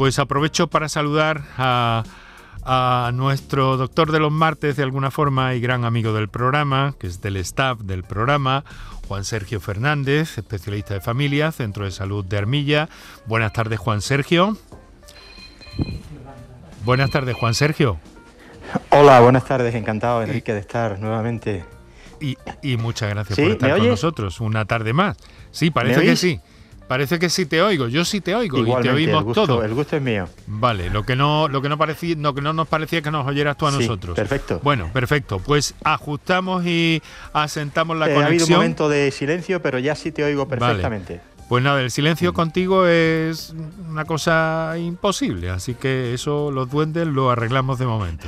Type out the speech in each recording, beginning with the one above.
pues aprovecho para saludar a, a nuestro doctor de los martes de alguna forma y gran amigo del programa, que es del staff del programa, Juan Sergio Fernández, especialista de familia, Centro de Salud de Armilla. Buenas tardes, Juan Sergio. Buenas tardes, Juan Sergio. Hola, buenas tardes, encantado Enrique de estar nuevamente. Y, y muchas gracias por estar con nosotros una tarde más. Sí, parece que sí. Parece que sí te oigo, yo sí te oigo y te oímos el gusto, todo. El gusto es mío. Vale, lo que no, lo que no parecía, lo que no nos parecía que nos oyeras tú a Sí, nosotros. perfecto. Bueno, perfecto. Pues ajustamos y asentamos la Eh, ha habido un conexión. momento de silencio, pero ya sí te oigo perfectamente. Pues nada, el Mm. silencio contigo es una cosa imposible, así que eso los duendes lo arreglamos de momento.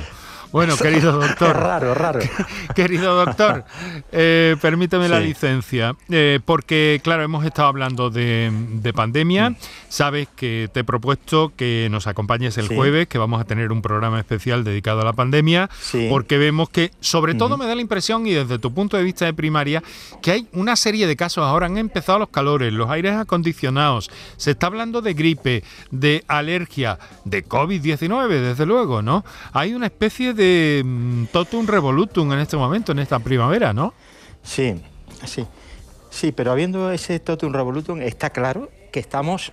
Bueno, querido doctor, raro, raro. querido doctor, eh, permíteme la licencia, eh, porque claro, hemos estado hablando de, de pandemia. Mm. Sabes que te he propuesto que nos acompañes el Sí. jueves, que vamos a tener un programa especial dedicado a la pandemia, Sí. porque vemos que, sobre todo, me da la impresión, y desde tu punto de vista de primaria, que hay una serie de casos. Ahora han empezado los calores, los aires acondicionados, se está hablando de gripe, de alergia, de COVID-19, desde luego, ¿no? Hay una especie de mm, totum revolutum en este momento, en esta primavera, ¿no? Sí, sí. Sí, pero habiendo ese totum revolutum, está claro que estamos,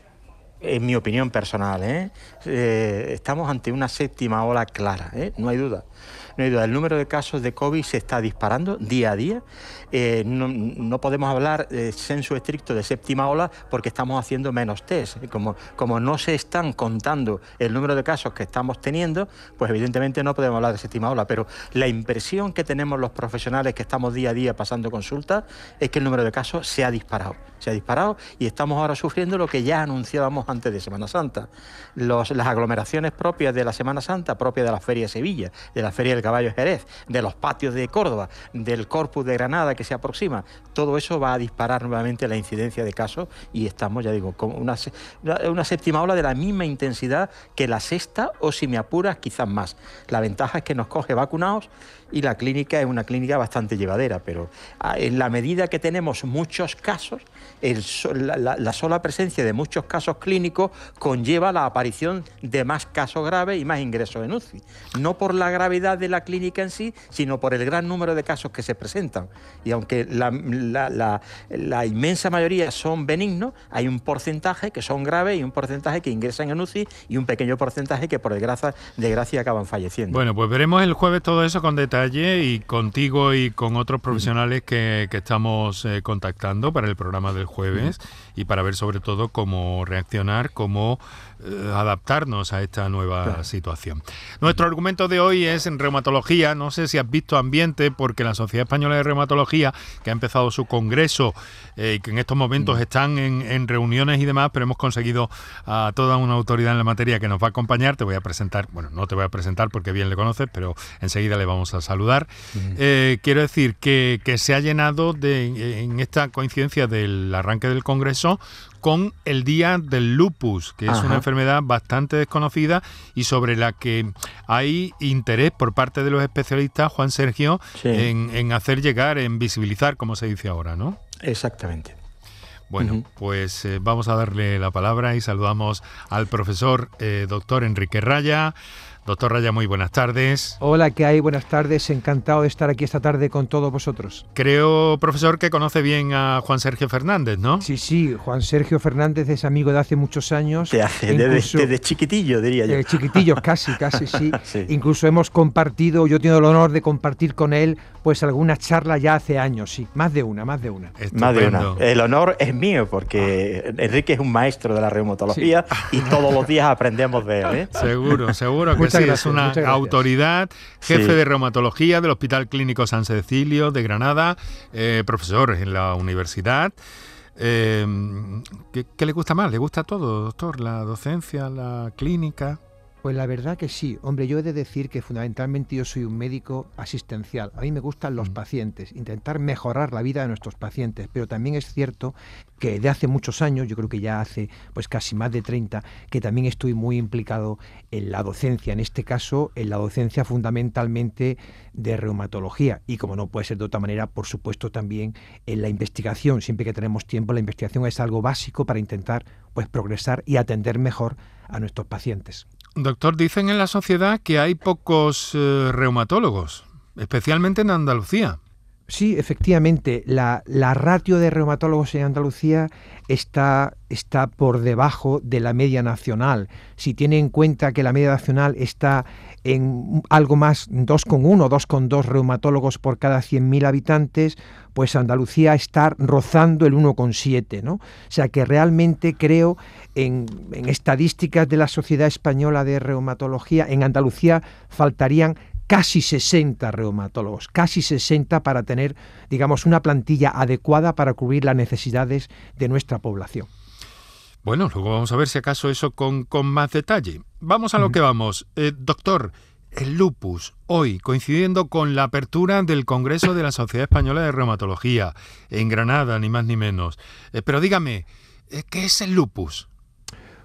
en mi opinión personal, ¿eh? Eh, estamos ante una séptima ola clara, ¿eh? no hay duda. No hay duda, el número de casos de COVID se está disparando día a día. Eh, no, podemos hablar eh, sensu estricto de séptima ola porque estamos haciendo menos test. Como, no se están contando el número de casos que estamos teniendo, pues evidentemente no podemos hablar de séptima ola. Pero la impresión que tenemos los profesionales que estamos día a día pasando consultas es que el número de casos se ha disparado. Se ha disparado y estamos ahora sufriendo lo que ya anunciábamos antes de Semana Santa. Las aglomeraciones propias de la Semana Santa, propias de la Feria de Sevilla, de la Feria del Caballo Jerez, de los patios de Córdoba, del Corpus de Granada que se aproxima, todo eso va a disparar nuevamente la incidencia de casos y estamos, ya digo, con una, una séptima ola de la misma intensidad que la sexta o si me apuras quizás más. La ventaja es que nos coge vacunados y la clínica es una clínica bastante llevadera, pero ah, en la medida que tenemos muchos casos, la sola presencia de muchos casos clínicos conlleva la aparición de más casos graves y más ingresos en UCI. No por la gravedad de la clínica en sí, sino por el gran número de casos que se presentan. Y aunque la, la- la- la inmensa mayoría son benignos, hay un porcentaje que son graves y un porcentaje que ingresan en UCI y un pequeño porcentaje que por desgracia, desgracia acaban falleciendo. Bueno, pues veremos el jueves todo eso con detalle y contigo y con otros profesionales que, que estamos eh, contactando para el programa del jueves y para ver sobre todo cómo reaccionar, cómo eh, adaptarnos a esta nueva Claro. situación. Nuestro argumento de hoy es en reumatología. No sé si has visto ambiente porque la Sociedad Española de Reumatología, que ha empezado su congreso eh, que en estos momentos están en, en reuniones y demás, pero hemos conseguido a toda una autoridad en la materia que nos va a acompañar. Te voy a presentar, bueno, no te voy a presentar porque bien le conoces, pero enseguida le vamos a saludar. Eh, quiero decir que, que se ha llenado de, en esta coincidencia del arranque del congreso con el día del lupus, que es una enfermedad bastante desconocida y sobre la que hay interés por parte de los especialistas, Juan Sergio, Sí. en, en hacer llegar, en visibilizar, como se dice ahora, ¿no? Exactamente. Bueno, pues eh, vamos a darle la palabra y saludamos al profesor eh, doctor Enrique Raya. Doctor Raya, muy buenas tardes. Hola, ¿qué hay? Buenas tardes. Encantado de estar aquí esta tarde con todos vosotros. Creo, profesor, que conoce bien a Juan Sergio Fernández, ¿no? Sí, sí, Juan Sergio Fernández es amigo de hace muchos años. Te hace desde, desde chiquitillo, diría yo. eh, chiquitillos, casi, casi, sí. Sí. Incluso hemos compartido, yo he tenido el honor de compartir con él, pues algunas charlas ya hace años, sí. Más de una, más de una. Más de una. El honor es mío porque Enrique es un maestro de la reumatología y todos los días aprendemos de él. ¿eh? Seguro, seguro que Muchas sí. es gracias, una muchas gracias. autoridad, jefe Sí. de reumatología del Hospital Clínico San Cecilio de Granada, eh, profesor en la universidad. Eh, ¿qué, qué le gusta más? ¿Le gusta todo, doctor? ¿La docencia, la clínica? Pues la verdad que sí. Hombre, yo he de decir que fundamentalmente yo soy un médico asistencial. A mí me gustan los mm. pacientes, intentar mejorar la vida de nuestros pacientes, pero también es cierto que de hace muchos años, yo creo que ya hace pues casi más de 30, que también estoy muy implicado en la docencia, en este caso en la docencia fundamentalmente de reumatología y como no puede ser de otra manera, por supuesto también en la investigación, siempre que tenemos tiempo, la investigación es algo básico para intentar pues progresar y atender mejor a nuestros pacientes. Doctor, dicen en la sociedad que hay pocos eh, reumatólogos, especialmente en Andalucía. Sí, efectivamente, la, ratio de reumatólogos en Andalucía está, está por debajo de la media nacional. Si tiene en cuenta que la media nacional está en algo más 2,1, 2,2 reumatólogos por cada 100.000 habitantes, pues Andalucía está rozando el 1,7, ¿no? O sea que realmente creo en, en estadísticas de la Sociedad Española de Reumatología, en Andalucía faltarían casi 60 reumatólogos, casi 60 para tener, digamos, una plantilla adecuada para cubrir las necesidades de nuestra población. Bueno, luego vamos a ver si acaso eso con, más detalle. Vamos a lo que vamos. Eh, doctor, el lupus, hoy, coincidiendo con la apertura del Congreso de la Sociedad Española de Reumatología, en Granada, ni más ni menos. Eh, pero dígame, eh, ¿qué es el lupus?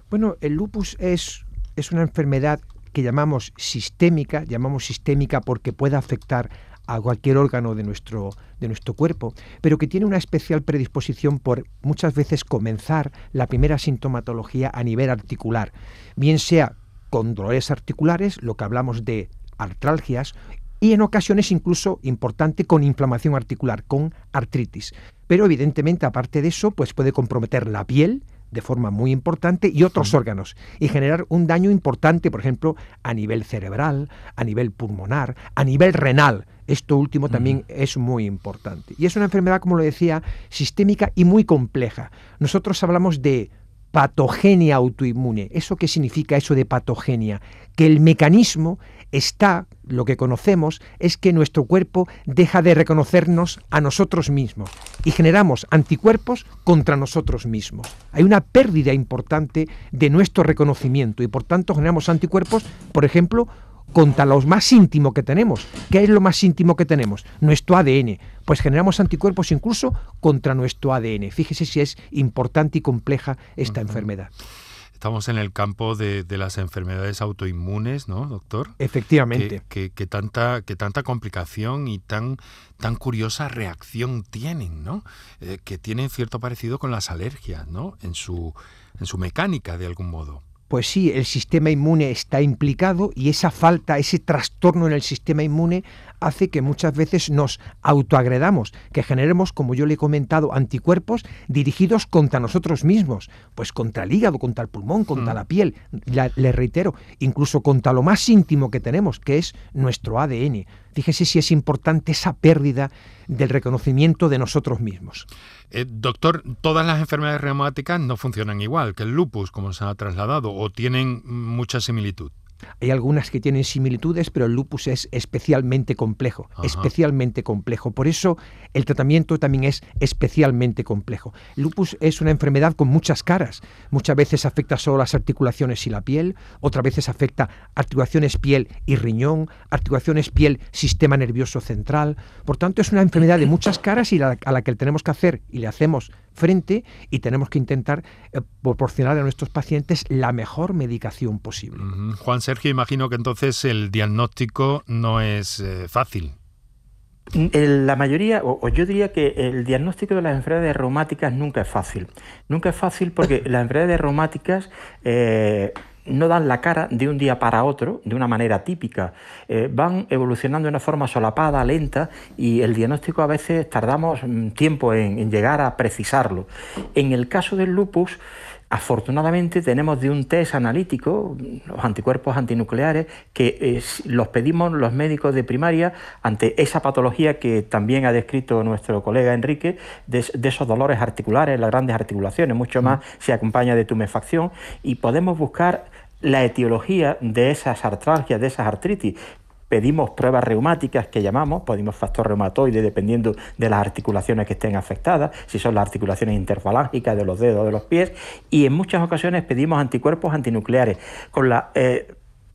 Bueno, el lupus es, es una enfermedad que llamamos sistémica, llamamos sistémica porque puede afectar a cualquier órgano de nuestro, de nuestro cuerpo, pero que tiene una especial predisposición por muchas veces comenzar la primera sintomatología a nivel articular, bien sea con dolores articulares, lo que hablamos de artralgias, y en ocasiones incluso importante con inflamación articular, con artritis. Pero evidentemente, aparte de eso, pues puede comprometer la piel, de forma muy importante y otros órganos y generar un daño importante, por ejemplo, a nivel cerebral, a nivel pulmonar, a nivel renal. Esto último también es muy importante. Y es una enfermedad, como lo decía, sistémica y muy compleja. Nosotros hablamos de patogenia autoinmune. ¿Eso qué significa eso de patogenia? Que el mecanismo está, lo que conocemos, es que nuestro cuerpo deja de reconocernos a nosotros mismos y generamos anticuerpos contra nosotros mismos. Hay una pérdida importante de nuestro reconocimiento y por tanto generamos anticuerpos, por ejemplo, contra lo más íntimo que tenemos. ¿Qué es lo más íntimo que tenemos? Nuestro ADN. Pues generamos anticuerpos incluso contra nuestro ADN. Fíjese si es importante y compleja esta enfermedad. Estamos en el campo de, las enfermedades autoinmunes, ¿no, doctor? Efectivamente. Que, tanta, que tanta complicación y tan, tan curiosa reacción tienen, ¿no? Eh, que tienen cierto parecido con las alergias, ¿no? En su, en su mecánica, de algún modo pues sí, el sistema inmune está implicado y esa falta, ese trastorno en el sistema inmune hace que muchas veces nos autoagredamos, que generemos, como yo le he comentado, anticuerpos dirigidos contra nosotros mismos, pues contra el hígado, contra el pulmón, contra mm. la piel, le reitero, incluso contra lo más íntimo que tenemos, que es nuestro ADN. Fíjese si es importante esa pérdida del reconocimiento de nosotros mismos. Eh, doctor, todas las enfermedades reumáticas no funcionan igual que el lupus, como se ha trasladado, o tienen mucha similitud. Hay algunas que tienen similitudes, pero el lupus es especialmente complejo, especialmente complejo. Por eso el tratamiento también es especialmente complejo. El lupus es una enfermedad con muchas caras. Muchas veces afecta solo las articulaciones y la piel, otras veces afecta articulaciones piel y riñón, articulaciones piel, sistema nervioso central. Por tanto, es una enfermedad de muchas caras y a la que tenemos que hacer y le hacemos frente y tenemos que intentar eh, proporcionar a nuestros pacientes la mejor medicación posible. Juan Sergio, imagino que entonces el diagnóstico no es eh, fácil. La mayoría, o, yo diría que el diagnóstico de las enfermedades reumáticas nunca es fácil. Nunca es fácil porque las enfermedades reumáticas eh, no dan la cara de un día para otro, de una manera típica. Eh, van evolucionando de una forma solapada, lenta, y el diagnóstico a veces tardamos mm, tiempo en, llegar a precisarlo. En el caso del lupus, Afortunadamente tenemos de un test analítico, los anticuerpos antinucleares, que los pedimos los médicos de primaria ante esa patología que también ha descrito nuestro colega Enrique, de, esos dolores articulares, las grandes articulaciones, mucho más se acompaña de tumefacción, y podemos buscar la etiología de esas artralgias, de esas artritis. Pedimos pruebas reumáticas que llamamos, pedimos factor reumatoide dependiendo de las articulaciones que estén afectadas, si son las articulaciones interfalángicas de los dedos de los pies, y en muchas ocasiones pedimos anticuerpos antinucleares con la eh,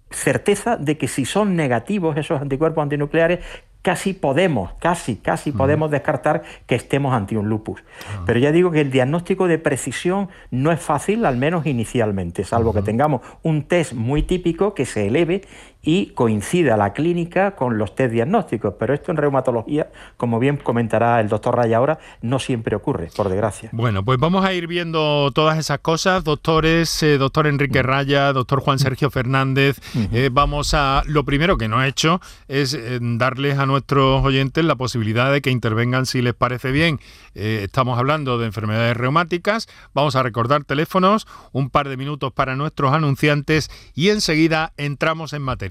certeza de que si son negativos esos anticuerpos antinucleares, casi podemos, casi, casi podemos descartar que estemos ante un lupus. Ah. Pero ya digo que el diagnóstico de precisión no es fácil, al menos inicialmente, salvo que tengamos un test muy típico que se eleve y coincida la clínica con los test diagnósticos. Pero esto en reumatología, como bien comentará el doctor Raya ahora, no siempre ocurre, por desgracia. Bueno, pues vamos a ir viendo todas esas cosas, doctores, eh, doctor Enrique Raya, doctor Juan Sergio Fernández. Eh, vamos a, lo primero que no he hecho es eh, darles a nuestros oyentes la posibilidad de que intervengan si les parece bien. estamos hablando de enfermedades reumáticas, vamos a recordar teléfonos, un par de minutos para nuestros anunciantes y enseguida entramos en materia.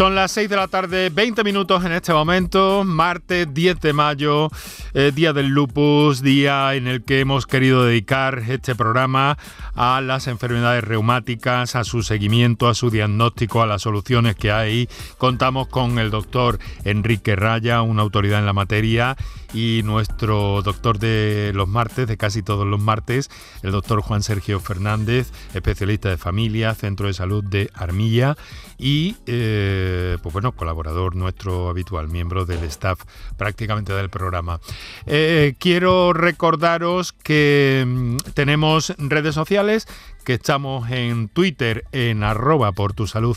Son las 6 de la tarde, 20 minutos en este momento, martes 10 de mayo, eh, día del lupus, día en el que hemos querido dedicar este programa a las enfermedades reumáticas, a su seguimiento, a su diagnóstico, a las soluciones que hay. Contamos con el doctor Enrique Raya, una autoridad en la materia, y nuestro doctor de los martes, de casi todos los martes, el doctor Juan Sergio Fernández, especialista de familia, Centro de Salud de Armilla y, eh, pues bueno, colaborador nuestro habitual, miembro del staff prácticamente del programa. Eh, quiero recordaros que mm, tenemos redes sociales estamos en Twitter en arroba por tu salud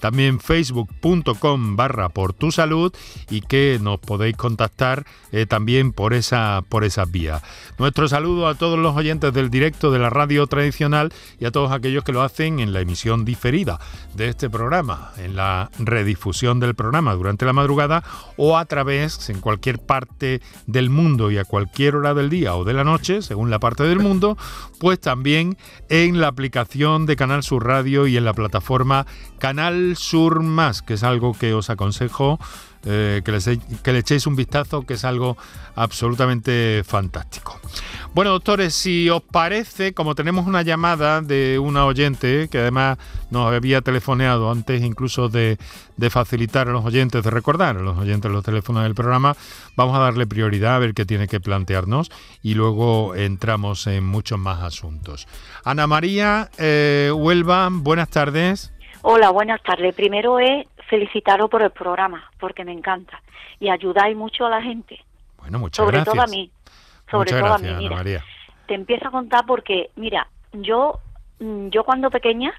también facebook.com barra por tu salud y que nos podéis contactar eh, también por esa por esas vías. Nuestro saludo a todos los oyentes del directo de la radio tradicional y a todos aquellos que lo hacen en la emisión diferida de este programa, en la redifusión del programa durante la madrugada o a través en cualquier parte del mundo y a cualquier hora del día o de la noche, según la parte del mundo, pues también en la aplicación de Canal Sur Radio y en la plataforma Canal Sur Más, que es algo que os aconsejo eh, que, que le echéis un vistazo, que es algo absolutamente fantástico. Bueno, doctores, si os parece, como tenemos una llamada de una oyente que además nos había telefoneado antes incluso de, facilitar a los oyentes, de recordar a los oyentes los teléfonos del programa, vamos a darle prioridad a ver qué tiene que plantearnos y luego entramos en muchos más asuntos. Ana María eh, Huelva, buenas tardes. Hola, buenas tardes. Primero es felicitaros por el programa, porque me encanta. Y ayudáis mucho a la gente. Bueno, muchas sobre gracias. todo a mí. Sobre todo a mí. Mira, María. Te empiezo a contar porque, mira, yo, mm, yo cuando pequeña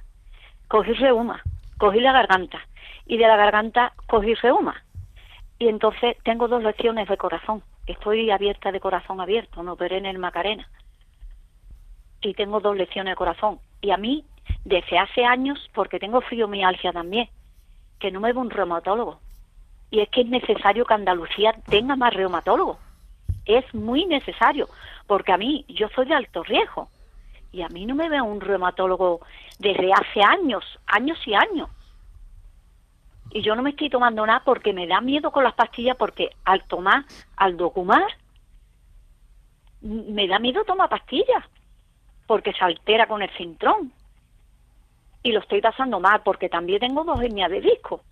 cogí reuma, cogí la garganta. Y de la garganta cogí reuma. Y entonces tengo dos lecciones de corazón. Estoy abierta de corazón abierto, me operé en el Macarena. Y tengo dos lecciones de corazón. Y a mí, desde hace años, porque tengo fibromialgia también, que no me ve un reumatólogo. Y es que es necesario que Andalucía tenga más reumatólogos. Es muy necesario, porque a mí, yo soy de alto riesgo. Y a mí no me ve un reumatólogo desde hace años, años y años y yo no me estoy tomando nada porque me da miedo con las pastillas porque al tomar, al documar, me da miedo tomar pastillas porque se altera con el cintrón y lo estoy pasando mal porque también tengo dos hernias de disco.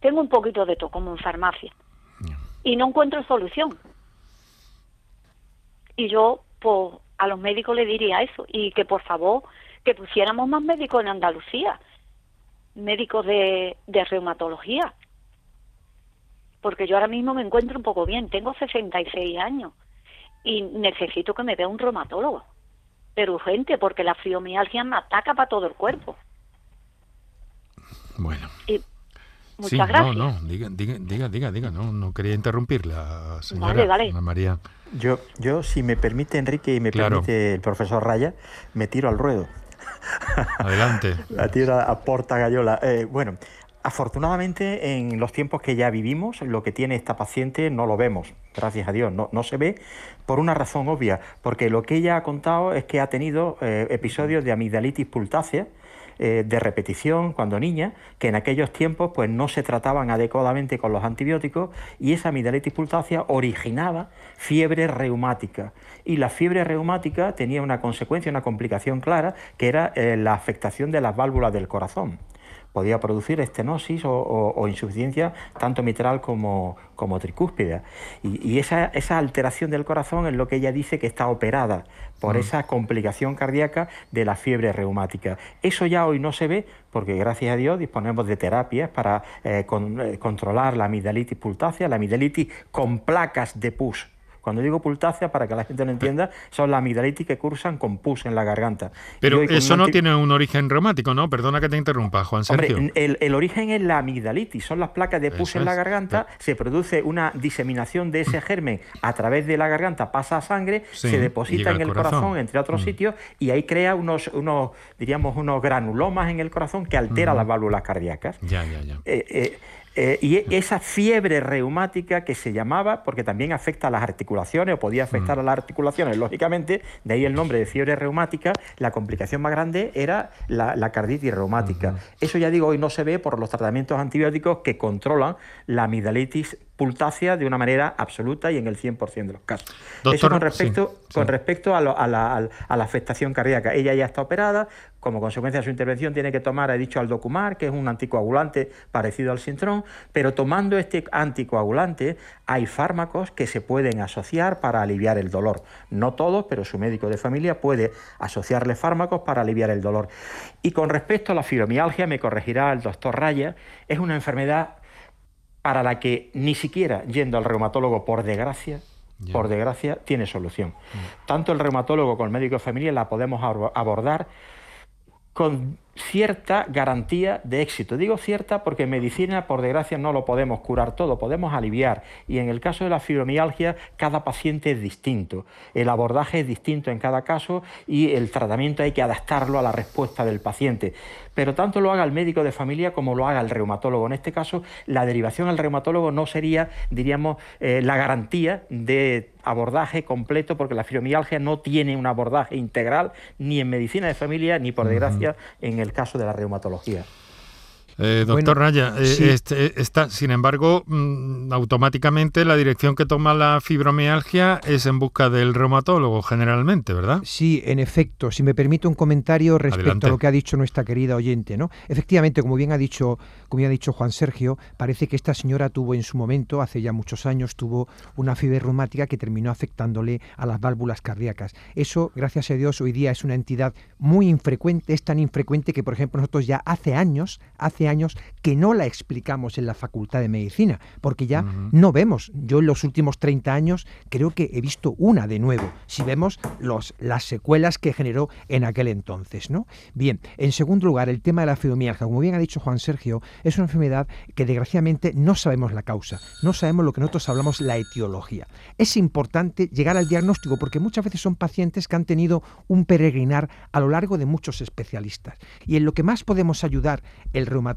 Tengo un poquito de todo como en farmacia y no encuentro solución. Y yo pues a los médicos le diría eso y que por favor que pusiéramos más médicos en Andalucía médicos de, reumatología. Porque yo ahora mismo me encuentro un poco bien, tengo 66 años y necesito que me vea un reumatólogo. Pero urgente, porque la fibromialgia me ataca para todo el cuerpo. Bueno. Y muchas gracias. No, no, diga, diga, diga, diga, no, no quería interrumpirla, señora vale, vale. María. Yo, yo, si me permite, Enrique, y me permite el profesor Raya, me tiro al ruedo. Adelante. La tierra aporta gallola. Eh, bueno, afortunadamente en los tiempos que ya vivimos, lo que tiene esta paciente no lo vemos, gracias a Dios, no, no se ve por una razón obvia, porque lo que ella ha contado es que ha tenido eh, episodios de amigdalitis pultácea, eh, de repetición cuando niña, que en aquellos tiempos pues no se trataban adecuadamente con los antibióticos y esa amigdalitis pultácea originaba fiebre reumática. Y la fiebre reumática tenía una consecuencia, una complicación clara, que era eh, la afectación de las válvulas del corazón podía producir estenosis o, insuficiencia tanto mitral como, como tricúspide. Y, esa, esa, alteración del corazón es lo que ella dice que está operada por mm. esa complicación cardíaca de la fiebre reumática. Eso ya hoy no se ve porque gracias a Dios disponemos de terapias para eh, eh, controlar la amigdalitis pultácea, la amigdalitis con placas de pus cuando digo pultácea, para que la gente lo entienda, son las amigdalitis que cursan con pus en la garganta. Pero eso no tiene un origen reumático, ¿no? Perdona que te interrumpa, Juan Sergio. Hombre, el, origen es la amigdalitis, son las placas de pus en la garganta, se produce una diseminación de ese germen a través de la garganta, pasa a sangre, se deposita en el corazón. entre otros mm. sitios, y ahí crea unos, unos, diríamos, unos granulomas en el corazón que altera las válvulas cardíacas. Ya, ya, ya. Eh, eh, eh, y e, esa fiebre reumática que se llamaba, porque también afecta a las articulaciones, o podía afectar mm. a las articulaciones, lógicamente, de ahí el nombre de fiebre reumática, la complicación más grande era la, carditis reumática. Eso ya digo, hoy no se ve por los tratamientos antibióticos que controlan la amigdalitis pultácea de una manera absoluta y en el 100% de los casos. Eso con respecto, con respecto a, la, afectación cardíaca. Ella ya está operada, como consecuencia de su intervención tiene que tomar, he dicho, al documar, que es un anticoagulante parecido al Sintrón, pero tomando este anticoagulante hay fármacos que se pueden asociar para aliviar el dolor. No todos, pero su médico de familia puede asociarle fármacos para aliviar el dolor. Y con respecto a la fibromialgia, me corregirá el doctor Raya, es una enfermedad para la que ni siquiera yendo al reumatólogo, por desgracia, por desgracia, tiene solución. Mm. Tanto el reumatólogo como el médico de familia la podemos abordar con cierta garantía de éxito. Digo cierta porque en medicina, por desgracia, no lo podemos curar todo, podemos aliviar. Y en el caso de la fibromialgia, cada paciente es distinto. El abordaje es distinto en cada caso y el tratamiento hay que adaptarlo a la respuesta del paciente. Pero tanto lo haga el médico de familia como lo haga el reumatólogo. En este caso, la derivación al reumatólogo no sería, diríamos, eh, la garantía de abordaje completo porque la fibromialgia no tiene un abordaje integral ni en medicina de familia ni por desgracia en el caso de la reumatología. Eh, doctor Raya, eh, este, está, sin embargo, mm, automáticamente la dirección que toma la fibromialgia es en busca del reumatólogo, generalmente, ¿verdad? Sí, en efecto. Si me permite un comentario respecto a lo que ha dicho nuestra querida oyente, ¿no? Efectivamente, como bien ha dicho, como bien ha dicho Juan Sergio, parece que esta señora tuvo en su momento, hace ya muchos años, tuvo una fiebre reumática que terminó afectándole a las válvulas cardíacas. Eso, gracias a Dios, hoy día es una entidad muy infrecuente, es tan infrecuente que, por ejemplo, nosotros ya hace años, hace hace años que no la explicamos en la Facultad de Medicina, porque ya no vemos. Yo en los últimos 30 años creo que he visto una de nuevo, si vemos los, las secuelas que generó en aquel entonces. ¿no? Bien, en segundo lugar, el tema de la fibromialgia. Como bien ha dicho Juan Sergio, es una enfermedad que desgraciadamente no sabemos la causa, no sabemos lo que nosotros hablamos la etiología. Es importante llegar al diagnóstico porque muchas veces son pacientes que han tenido un peregrinar a lo largo de muchos especialistas. Y en lo que más podemos ayudar el reumatólogo,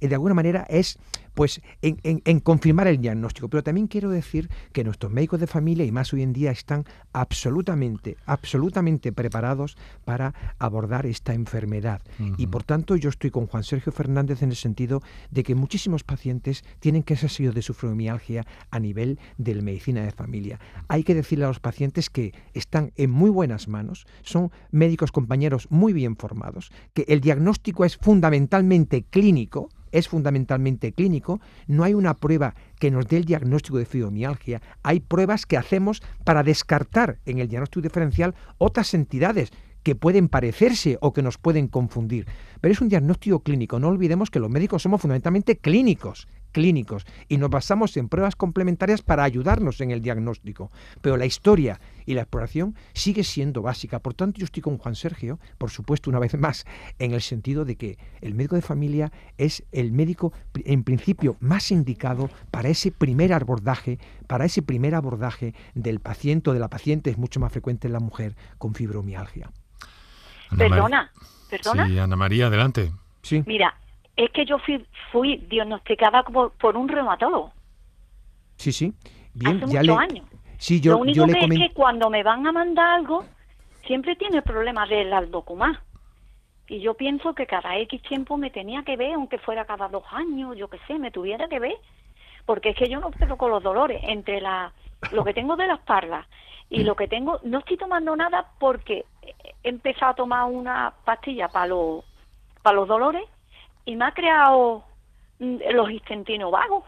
eh, de alguna manera, es pues en, confirmar el diagnóstico. Pero también quiero decir que nuestros médicos de familia y más hoy en día están absolutamente, absolutamente preparados para abordar esta enfermedad. Y por tanto yo estoy con Juan Sergio Fernández en el sentido de que muchísimos pacientes tienen que ser sido de su fibromialgia a nivel de la medicina de familia. Hay que decirle a los pacientes que están en muy buenas manos, son médicos compañeros muy bien formados, que el diagnóstico es fundamentalmente clínico, es fundamentalmente clínico, no hay una prueba que nos dé el diagnóstico de fibromialgia, hay pruebas que hacemos para descartar en el diagnóstico diferencial otras entidades que pueden parecerse o que nos pueden confundir. Pero es un diagnóstico clínico, no olvidemos que los médicos somos fundamentalmente clínicos clínicos y nos basamos en pruebas complementarias para ayudarnos en el diagnóstico. Pero la historia y la exploración sigue siendo básica. Por tanto, yo estoy con Juan Sergio, por supuesto, una vez más, en el sentido de que el médico de familia es el médico, en principio, más indicado para ese primer abordaje, para ese primer abordaje del paciente o de la paciente, es mucho más frecuente en la mujer con fibromialgia. Perdona, perdona. Sí, Ana María, adelante. Sí. Mira, es que yo fui, diagnosticada por, un reumatólogo. Sí, sí. Bien, Hace muchos años. Sí, yo, Lo único que es que cuando me van a mandar algo, siempre tiene problemas de las documentos. Y yo pienso que cada X tiempo me tenía que ver, aunque fuera cada dos años, yo qué sé, me tuviera que ver. Porque es que yo no puedo con los dolores. Entre la, lo que tengo de las parlas y lo que tengo, no estoy tomando nada porque he empezado a tomar una pastilla para los, para los dolores y me ha creado mm, los intestinos vagos.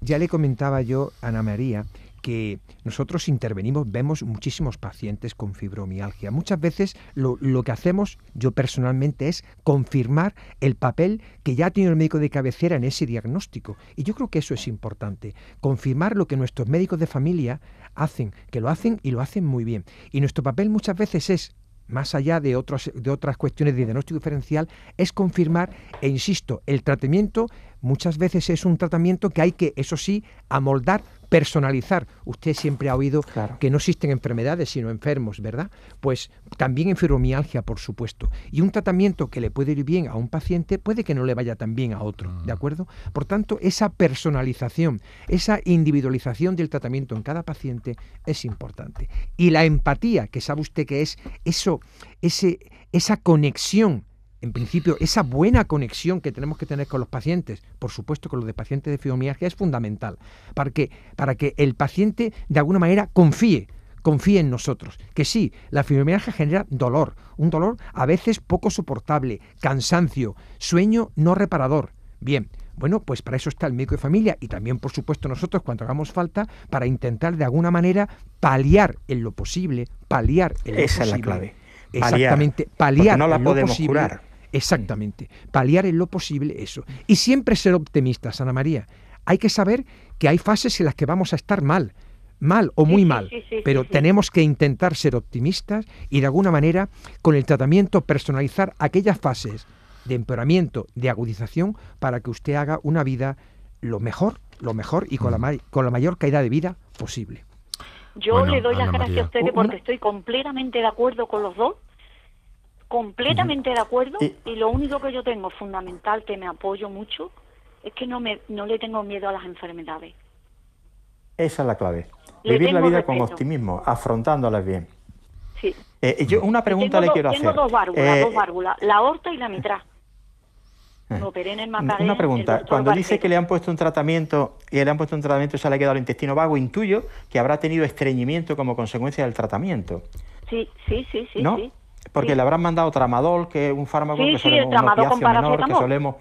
Ya le comentaba yo, Ana María, que nosotros intervenimos, vemos muchísimos pacientes con fibromialgia. Muchas veces lo, lo, que hacemos, yo personalmente, es confirmar el papel que ya ha tenido el médico de cabecera en ese diagnóstico. Y yo creo que eso es importante, confirmar lo que nuestros médicos de familia hacen, que lo hacen y lo hacen muy bien. Y nuestro papel muchas veces es más allá de, otros, de otras cuestiones de diagnóstico diferencial, es confirmar, e insisto, el tratamiento muchas veces es un tratamiento que hay que, eso sí, amoldar, personalizar. Usted siempre ha oído que no existen enfermedades, sino enfermos, ¿verdad? Pues también en fibromialgia, por supuesto. Y un tratamiento que le puede ir bien a un paciente puede que no le vaya tan bien a otro, ¿de mm. acuerdo? Por tanto, esa personalización, esa individualización del tratamiento en cada paciente es importante. Y la empatía, que sabe usted que es eso, ese, esa conexión en principio, esa buena conexión que tenemos que tener con los pacientes, por supuesto con los de pacientes de fibromialgia, es fundamental para que, para que el paciente de alguna manera confíe, confíe en nosotros. Que sí, la fibromialgia genera dolor, un dolor a veces poco soportable, cansancio, sueño no reparador. Bien, bueno, pues para eso está el médico de familia y también, por supuesto, nosotros cuando hagamos falta para intentar de alguna manera paliar en lo posible, paliar en lo Esa es la clave. Exactamente, paliar no la en podemos posible, curar. Exactamente. Paliar en lo posible eso. Y siempre ser optimistas, Ana María. Hay que saber que hay fases en las que vamos a estar mal, mal o muy mal, pero tenemos que intentar ser optimistas y de alguna manera con el tratamiento personalizar aquellas fases de empeoramiento, de agudización, para que usted haga una vida lo mejor, lo mejor y con, la, con la mayor calidad de vida posible. Yo le doy las gracias a ustedes porque estoy completamente de acuerdo con los dos completamente de acuerdo y, lo único que yo tengo fundamental que me apoyo mucho es que no me no le tengo miedo a las enfermedades. Esa es la clave. Vivir la vida con optimismo, afrontándolas bien. Sí. Eh, yo una pregunta le quiero hacer. Tengo dos válvulas, dos eh, válvulas, la aorta y la mitral. Eh, operé en el una pregunta, cuando dice que le han puesto un tratamiento y le han puesto un tratamiento y se le ha quedado el intestino vago, intuyo que habrá tenido estreñimiento como consecuencia del tratamiento. Sí, sí, sí, sí. ¿No? sí. Porque le habrán mandado tramadol, que es un fármaco que solemos, un menor, que solemos...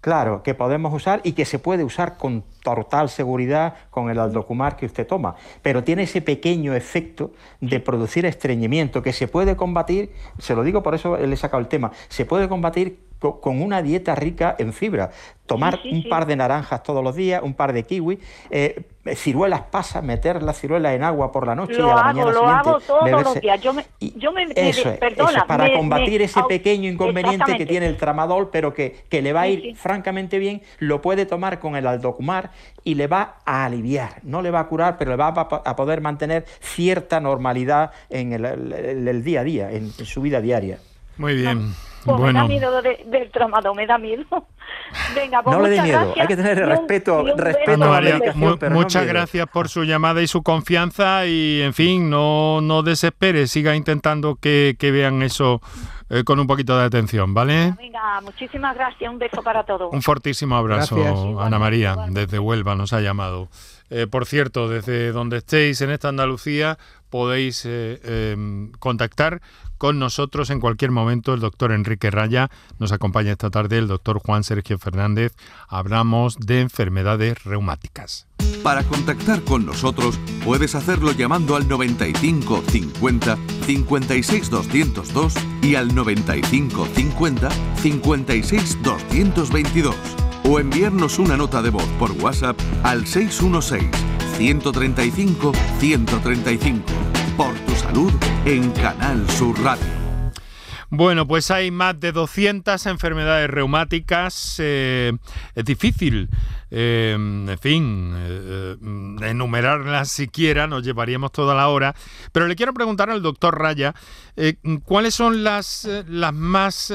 Claro, que podemos usar y que se puede usar con total seguridad con el aldocumar que usted toma, pero tiene ese pequeño efecto de producir estreñimiento que se puede combatir, se lo digo por eso le he sacado el tema, se puede combatir con una dieta rica en fibra. Tomar un par de naranjas todos los días, un par de kiwi, eh, ciruelas pasas, meter las ciruelas en agua por la noche y a la mañana lo siguiente. Hago todos los días. Yo me, yo me, eso, es, perdona, para combatir ese pequeño inconveniente que tiene el tramadol, pero que, que le va a ir francamente bien, lo puede tomar con el aldocumar y le va a aliviar. No le va a curar, pero le va a, poder mantener cierta normalidad en el, día a día, en, su vida diaria. Muy bien. Pues me da miedo del tramadol, me da miedo. Venga, pues no le dé miedo, hay que tener respeto, respeto a la medicación, Muchas gracias por su llamada y su confianza y, en fin, no, no desespere, siga intentando que, vean eso eh, con un poquito de atención, ¿vale? Venga, muchísimas gracias, un beso para todos. Un fortísimo abrazo, Ana María, desde Huelva nos ha llamado. Eh, por cierto, desde donde estéis en esta Andalucía podéis eh, em, contactar con nosotros en cualquier momento. El doctor Enrique Raya nos acompaña esta tarde, el doctor Juan Sergio Fernández. Hablamos de enfermedades reumáticas. Para contactar con nosotros puedes hacerlo llamando al 95 50 56 202 y al 95 50 56 222 o enviarnos una nota de voz por WhatsApp al 616 135 135 por tu salud en Canal Sur Radio. Bueno, pues hay más de 200 enfermedades reumáticas. Eh, es difícil, eh, en fin, eh, enumerarlas siquiera, nos llevaríamos toda la hora. Pero le quiero preguntar al doctor Raya, ¿cuáles son las, las más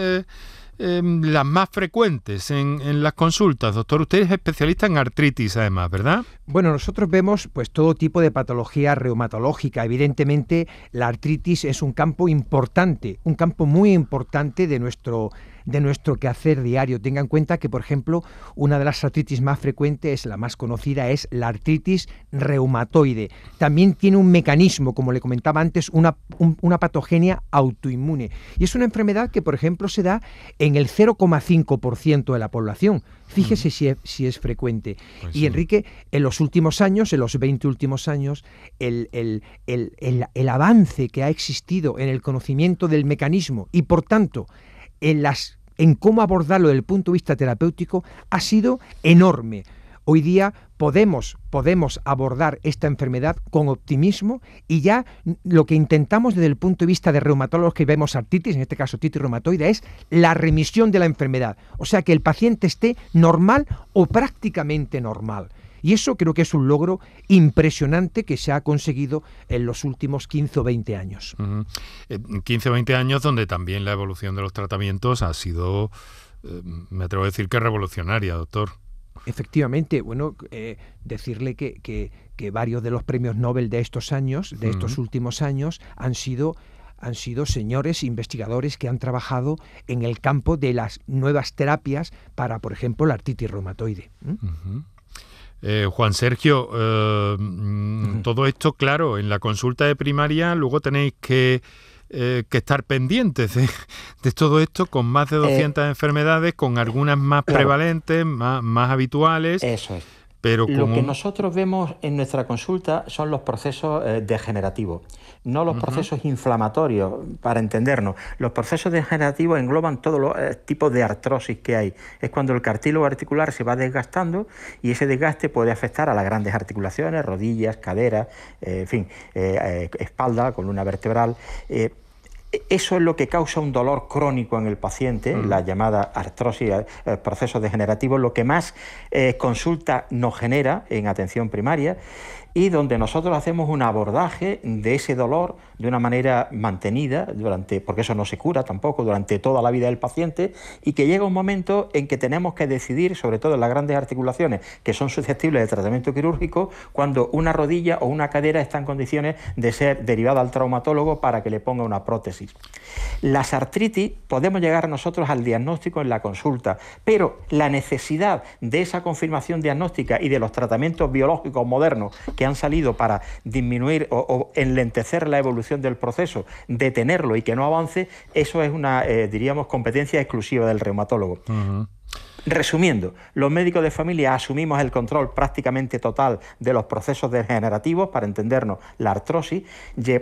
Em, las más frecuentes en, las consultas, doctor? Usted es especialista en artritis, además, ¿verdad? Bueno, nosotros vemos pues todo tipo de patología reumatológica. Evidentemente, la artritis es un campo importante, un campo muy importante de nuestro de nuestro quehacer diario. Tenga en cuenta que, por ejemplo, una de las artritis más frecuentes, la más conocida, es la artritis reumatoide. También tiene un mecanismo, como le comentaba antes, una, una patogenia autoinmune. Y es una enfermedad que, por ejemplo, se da en el 0,5% de la población. Fíjese si, es, si es frecuente. Pues y Enrique, en los últimos años, en los 20 últimos años, el, el, el, avance que ha existido en el conocimiento del mecanismo y, por tanto, en, las, en cómo abordarlo desde el punto de vista terapéutico ha sido enorme. Hoy día podemos, podemos abordar esta enfermedad con optimismo y ya lo que intentamos desde el punto de vista de reumatólogos que vemos artritis, en este caso artritis reumatoide, es la remisión de la enfermedad. O sea, que el paciente esté normal o prácticamente normal. Y eso creo que es un logro impresionante que se ha conseguido en los últimos 15 o 20 años. 15 o 20 años donde también la evolución de los tratamientos ha sido, eh, me atrevo a decir que revolucionaria, doctor. Efectivamente, bueno, eh, decirle que, que, varios de los premios Nobel de estos años, de estos últimos años, han sido han sido señores investigadores que han trabajado en el campo de las nuevas terapias para, por ejemplo, la artritis reumatoide. Eh, Juan Sergio, eh, todo esto, claro, en la consulta de primaria luego tenéis que, eh, estar pendientes de, todo esto con más de 200 enfermedades, con algunas más prevalentes, más, más habituales. Eso es. Pero Lo que nosotros vemos en nuestra consulta son los procesos degenerativos no los procesos inflamatorios, para entendernos. Los procesos degenerativos engloban todos los eh, tipos de artrosis que hay. Es cuando el cartílago articular se va desgastando y ese desgaste puede afectar a las grandes articulaciones, rodillas, caderas, eh, en fin, eh, espalda, columna vertebral. Eso es lo que causa un dolor crónico en el paciente, la llamada artrosis, procesos degenerativos, lo que más consulta nos genera en atención primaria y donde nosotros hacemos un abordaje de ese dolor de una manera mantenida, durante, porque eso no se cura tampoco, durante toda la vida del paciente, y que llega un momento en que tenemos que decidir, sobre todo en las grandes articulaciones que son susceptibles de tratamiento quirúrgico, cuando una rodilla o una cadera está en condiciones de ser derivada al traumatólogo para que le ponga una prótesis. Las artritis podemos llegar nosotros al diagnóstico en la consulta, pero la necesidad de esa confirmación diagnóstica y de los tratamientos biológicos modernos que han salido para disminuir o, enlentecer la evolución del proceso, detenerlo y que no avance, eso es una, eh, diríamos, competencia exclusiva del reumatólogo. Resumiendo, los médicos de familia asumimos el control prácticamente total de los procesos degenerativos, para entendernos la artrosis,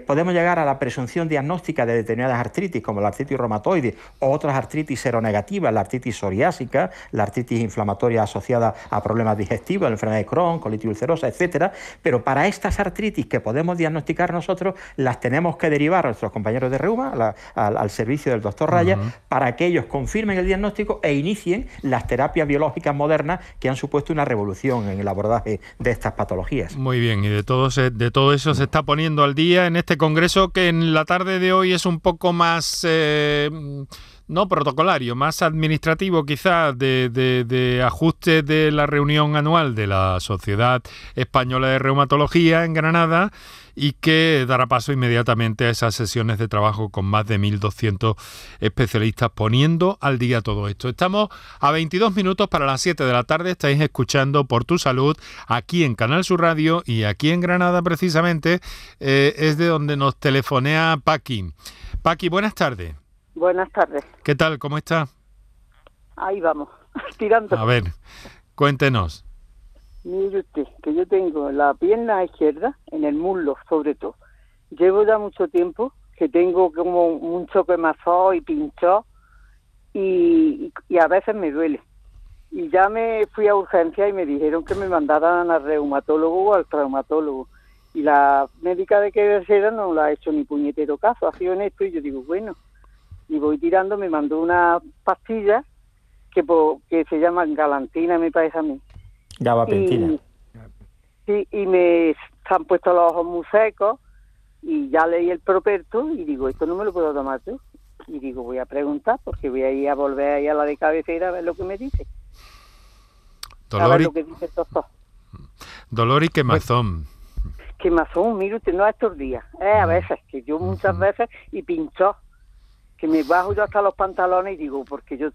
podemos llegar a la presunción diagnóstica de determinadas artritis, como la artritis reumatoide o otras artritis seronegativas, la artritis psoriásica, la artritis inflamatoria asociada a problemas digestivos, la enfermedad de Crohn, colitis ulcerosa, etcétera. Pero para estas artritis que podemos diagnosticar nosotros, las tenemos que derivar a nuestros compañeros de reuma, al, servicio del doctor Raya, para que ellos confirmen el diagnóstico e inicien las terapias biológicas modernas que han supuesto una revolución en el abordaje de estas patologías. Muy bien, y de todo, de todo eso se está poniendo al día en este congreso que en la tarde de hoy es un poco más... Eh, no protocolario, más administrativo quizás de, de, ajuste de la reunión anual de la Sociedad Española de Reumatología en Granada y que dará paso inmediatamente a esas sesiones de trabajo con más de 1.200 especialistas poniendo al día todo esto. Estamos a 22 minutos para las 7 de la tarde, estáis escuchando Por Tu Salud aquí en Canal Sur Radio y aquí en Granada precisamente eh, es de donde nos telefonea Paqui. Paqui, buenas tardes. Buenas tardes. ¿Qué tal? ¿Cómo está? Ahí vamos, tirando. A ver, cuéntenos. Mire usted, que yo tengo la pierna izquierda, en el muslo sobre todo. Llevo ya mucho tiempo que tengo como un choque mazón y pinchó y, y a veces me duele. Y ya me fui a urgencia y me dijeron que me mandaran al reumatólogo o al traumatólogo. Y la médica de que era no la ha hecho ni puñetero caso, ha sido esto y yo digo, bueno, y voy tirando, me mandó una pastilla que, que se llama galantina, me parece a mí. Gabapentina. Sí, y me han puesto los ojos muy secos y ya leí el properto y digo, esto no me lo puedo tomar yo. Y digo, voy a preguntar porque voy a ir a volver ahí a la de cabecera a ver lo que me dice. Dolor a ver lo que dice el doctor. Dolor y quemazón. Quemazón, mire usted, no estos días, eh, a veces, que yo muchas veces y pinchó que me bajo yo hasta los pantalones y digo, porque yo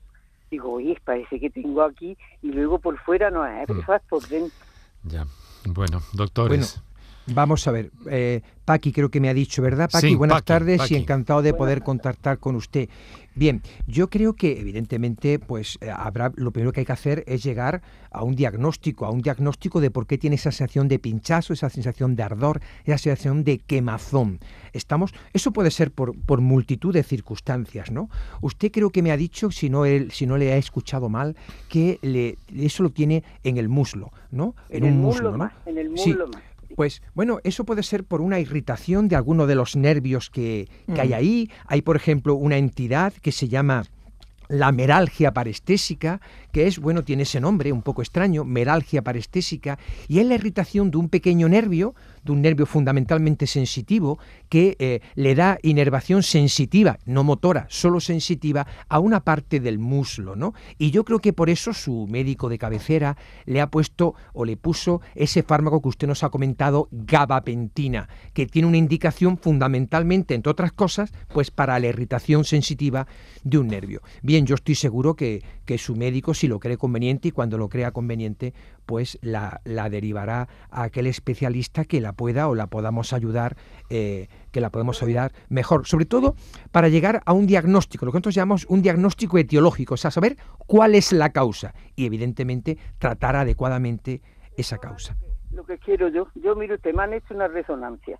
digo, oye, parece que tengo aquí y luego por fuera no es, pero mm. es por dentro. Ya, bueno, doctores. Vamos a ver, eh, Paqui creo que me ha dicho, ¿verdad? Paqui, buenas tardes y encantado de poder contactar con usted. Bien, yo creo que evidentemente, pues eh, habrá, lo primero que hay que hacer es llegar a un diagnóstico, a un diagnóstico de por qué tiene esa sensación de pinchazo, esa sensación de ardor, esa sensación de quemazón. Estamos, eso puede ser por, por multitud de circunstancias, ¿no? Usted creo que me ha dicho, si no, él, si no le ha escuchado mal, que le, eso lo tiene en el muslo, ¿no? En, un muslo, ¿no? En el muslo más. Pues bueno, eso puede ser por una irritación de alguno de los nervios que, hay mm. ahí. Hay, por ejemplo, una entidad que se llama la meralgia parestésica, que es, bueno, tiene ese nombre un poco extraño, meralgia parestésica, y es la irritación de un pequeño nervio, de un nervio fundamentalmente sensitivo, que eh, le da inervación sensitiva, no motora, solo sensitiva, a una parte del muslo, ¿no? Y yo creo que por eso su médico de cabecera le ha puesto o le puso ese fármaco que usted nos ha comentado, gabapentina, que tiene una indicación fundamentalmente, entre otras cosas, pues para la irritación sensitiva de un nervio. Bien, yo estoy seguro que, que su médico, si lo cree conveniente y cuando lo crea conveniente, pues la, la derivará a aquel especialista que la pueda o la podamos ayudar, eh, que la podemos ayudar mejor. Sobre todo para llegar a un diagnóstico, lo que nosotros llamamos un diagnóstico etiológico, o sea, saber cuál es la causa y evidentemente tratar adecuadamente esa causa. Lo que quiero yo, yo miro, usted me han hecho una resonancia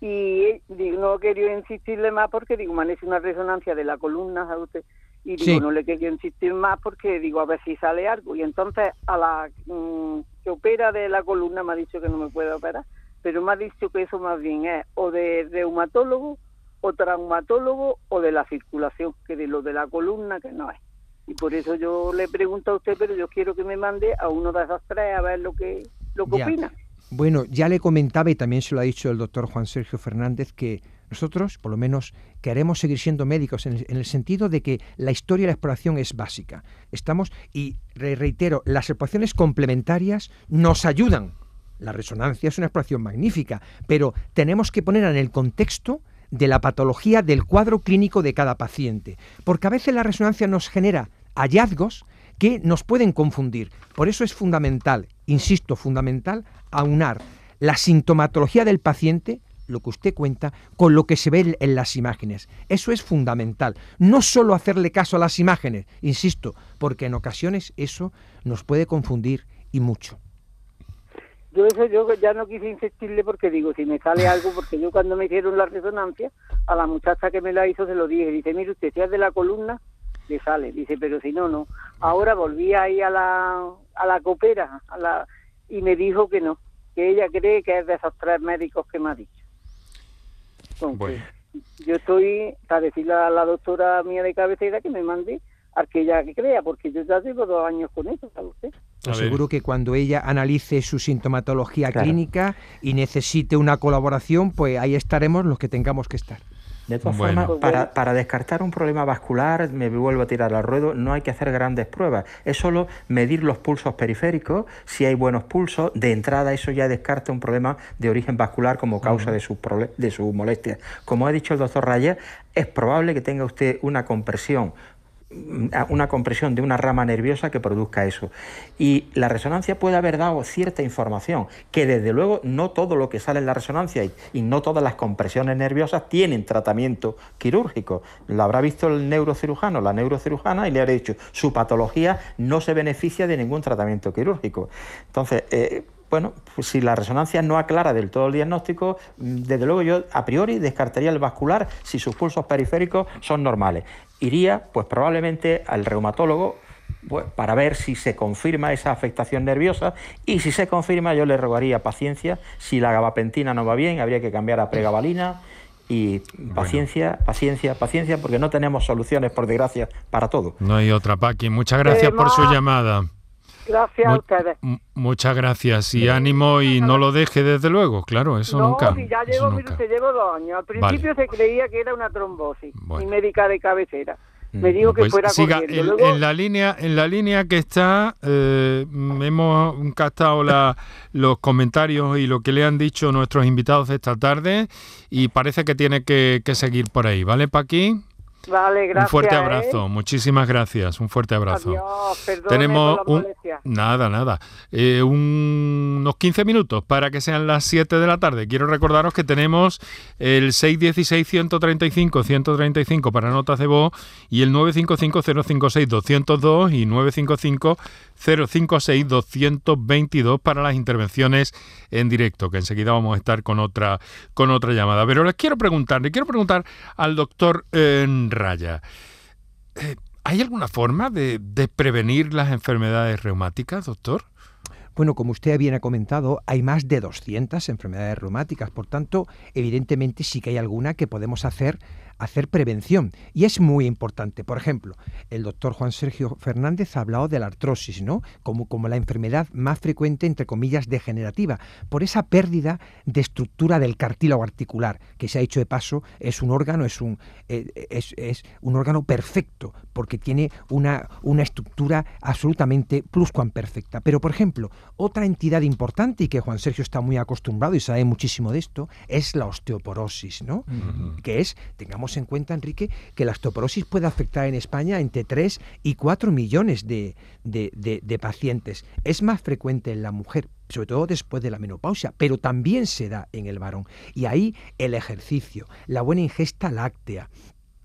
y digo, no quería insistirle más porque digo, me han hecho una resonancia de la columna a usted y digo, no le quería insistir más porque digo, a ver si sale algo. Y entonces a la mm, que opera de la columna me ha dicho que no me puede operar, pero me ha dicho que eso más bien es o de reumatólogo o traumatólogo o de la circulación, que de lo de la columna que no es. Y por eso yo le pregunto a usted, pero yo quiero que me mande a uno de esas tres a ver lo que, lo que opina. Bueno, ya le comentaba y también se lo ha dicho el doctor Juan Sergio Fernández que nosotros, por lo menos, queremos seguir siendo médicos en el, sentido de que la historia de la exploración es básica. Estamos, y reitero, las exploraciones complementarias nos ayudan. La resonancia es una exploración magnífica, pero tenemos que ponerla en el contexto de la patología del cuadro clínico de cada paciente, porque a veces la resonancia nos genera hallazgos que nos pueden confundir. Por eso es fundamental, insisto, fundamental, aunar la sintomatología del paciente lo que usted cuenta con lo que se ve en las imágenes. Eso es fundamental. No solo hacerle caso a las imágenes, insisto, porque en ocasiones eso nos puede confundir y mucho. Yo eso yo ya no quise insistirle porque digo, si me sale algo, porque yo cuando me hicieron la resonancia, a la muchacha que me la hizo se lo dije, dice, mire usted, si es de la columna, le sale, dice, pero si no, no. Ahora volví ahí a la, a la copera a la, y me dijo que no, que ella cree que es de esos tres médicos que me ha dicho. Entonces, yo estoy para decirle a la doctora mía de cabecera que me mande al que ella crea, porque yo ya llevo dos años con eso, ¿sabe usted? Seguro que cuando ella analice su sintomatología clínica y necesite una colaboración, pues ahí estaremos los que tengamos que estar. De todas formas, para, para, descartar un problema vascular, me vuelvo a tirar al ruedo, no hay que hacer grandes pruebas. Es solo medir los pulsos periféricos, si hay buenos pulsos. De entrada, eso ya descarta un problema de origen vascular como causa de su, de su molestia. Como ha dicho el doctor Raya, es probable que tenga usted una compresión una compresión de una rama nerviosa que produzca eso. Y la resonancia puede haber dado cierta información, que desde luego no todo lo que sale en la resonancia y, no todas las compresiones nerviosas tienen tratamiento quirúrgico. Lo habrá visto el neurocirujano, la neurocirujana, y le habrá dicho, su patología no se beneficia de ningún tratamiento quirúrgico. Entonces, eh, bueno, pues si la resonancia no aclara del todo el diagnóstico, desde luego yo a priori descartaría el vascular si sus pulsos periféricos son normales iría pues probablemente al reumatólogo pues, para ver si se confirma esa afectación nerviosa y si se confirma yo le rogaría paciencia, si la gabapentina no va bien habría que cambiar a pregabalina y paciencia, paciencia, paciencia porque no tenemos soluciones por desgracia para todo. No hay otra, Paqui. Muchas gracias por su llamada. Gracias a ustedes. Muchas gracias y ánimo y no lo deje desde luego, claro, eso nunca. Sí, ya llevo, llevo dos años. Al principio se creía que era una trombosis y médica de cabecera. Mm, Me dijo que pues fuera siga en, la línea en la línea que está eh, hemos captado la, los comentarios y lo que le han dicho nuestros invitados esta tarde y parece que tiene que, que seguir por ahí, ¿vale, Paqui? Vale, gracias. Un fuerte ¿eh? abrazo, muchísimas gracias, un fuerte abrazo. Adiós, Tenemos un, nada, nada, eh, unos 15 minutos para que sean las 7 de la tarde. Quiero recordaros que tenemos el 616-135-135 para notas de voz y el 955-056-202 y 955-056-222 para las intervenciones en directo, que enseguida vamos a estar con otra, con otra llamada. Pero les quiero preguntar, le quiero preguntar al doctor... Eh, raya. Eh, ¿Hay alguna forma de, de prevenir las enfermedades reumáticas, doctor? Bueno, como usted bien ha comentado, hay más de 200 enfermedades reumáticas, por tanto, evidentemente sí que hay alguna que podemos hacer hacer prevención. Y es muy importante. Por ejemplo, el doctor Juan Sergio Fernández ha hablado de la artrosis, ¿no? Como, como la enfermedad más frecuente, entre comillas, degenerativa, por esa pérdida de estructura del cartílago articular, que se ha hecho de paso, es un órgano, es un, eh, es, es un órgano perfecto, porque tiene una, una estructura absolutamente pluscuamperfecta. Pero, por ejemplo, otra entidad importante y que Juan Sergio está muy acostumbrado y sabe muchísimo de esto, es la osteoporosis, ¿no? Que es, tengamos en cuenta, Enrique, que la osteoporosis puede afectar en España entre 3 y 4 millones de, de, pacientes. Es más frecuente en la mujer, sobre todo después de la menopausia, pero también se da en el varón. Y ahí el ejercicio, la buena ingesta láctea,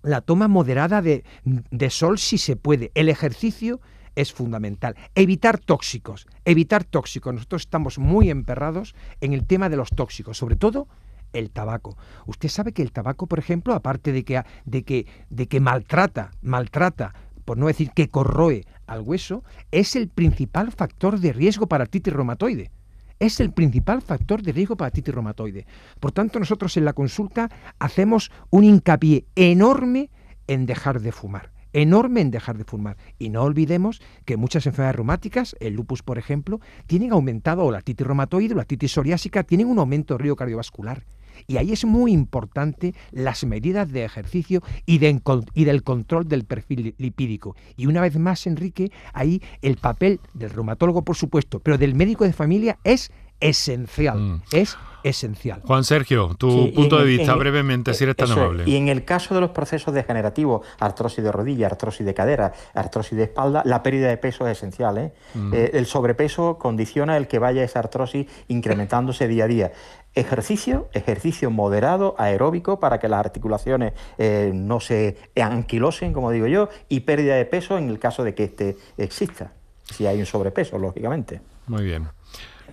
la toma moderada de, de sol si se puede, el ejercicio es fundamental. Evitar tóxicos, evitar tóxicos. Nosotros estamos muy emperrados en el tema de los tóxicos, sobre todo el tabaco. Usted sabe que el tabaco, por ejemplo, aparte de que, de que, de que maltrata, maltrata, por no decir que corroe al hueso, es el principal factor de riesgo para artritis reumatoide. Es el principal factor de riesgo para artritis reumatoide. Por tanto, nosotros en la consulta hacemos un hincapié enorme en dejar de fumar enorme en dejar de fumar. Y no olvidemos que muchas enfermedades reumáticas, el lupus por ejemplo, tienen aumentado, o la artritis reumatoide o la artritis psoriásica, tienen un aumento del río cardiovascular. Y ahí es muy importante las medidas de ejercicio y, y, del control del perfil lipídico. Y una vez más, Enrique, ahí el papel del reumatólogo, por supuesto, pero del médico de familia es esencial. Mm. Es esencial. Juan Sergio, tu punto de vista brevemente, si eres tan amable. Y en el caso de los procesos degenerativos, artrosis de rodilla, artrosis de cadera, artrosis de espalda, la pérdida de peso es esencial. ¿eh? Mm. Eh, el sobrepeso condiciona el que vaya esa artrosis incrementándose día a día. Ejercicio, ejercicio moderado, aeróbico, para que las articulaciones eh, no se anquilosen, como digo yo, y pérdida de peso en el caso de que este exista, si hay un sobrepeso, lógicamente. Muy bien.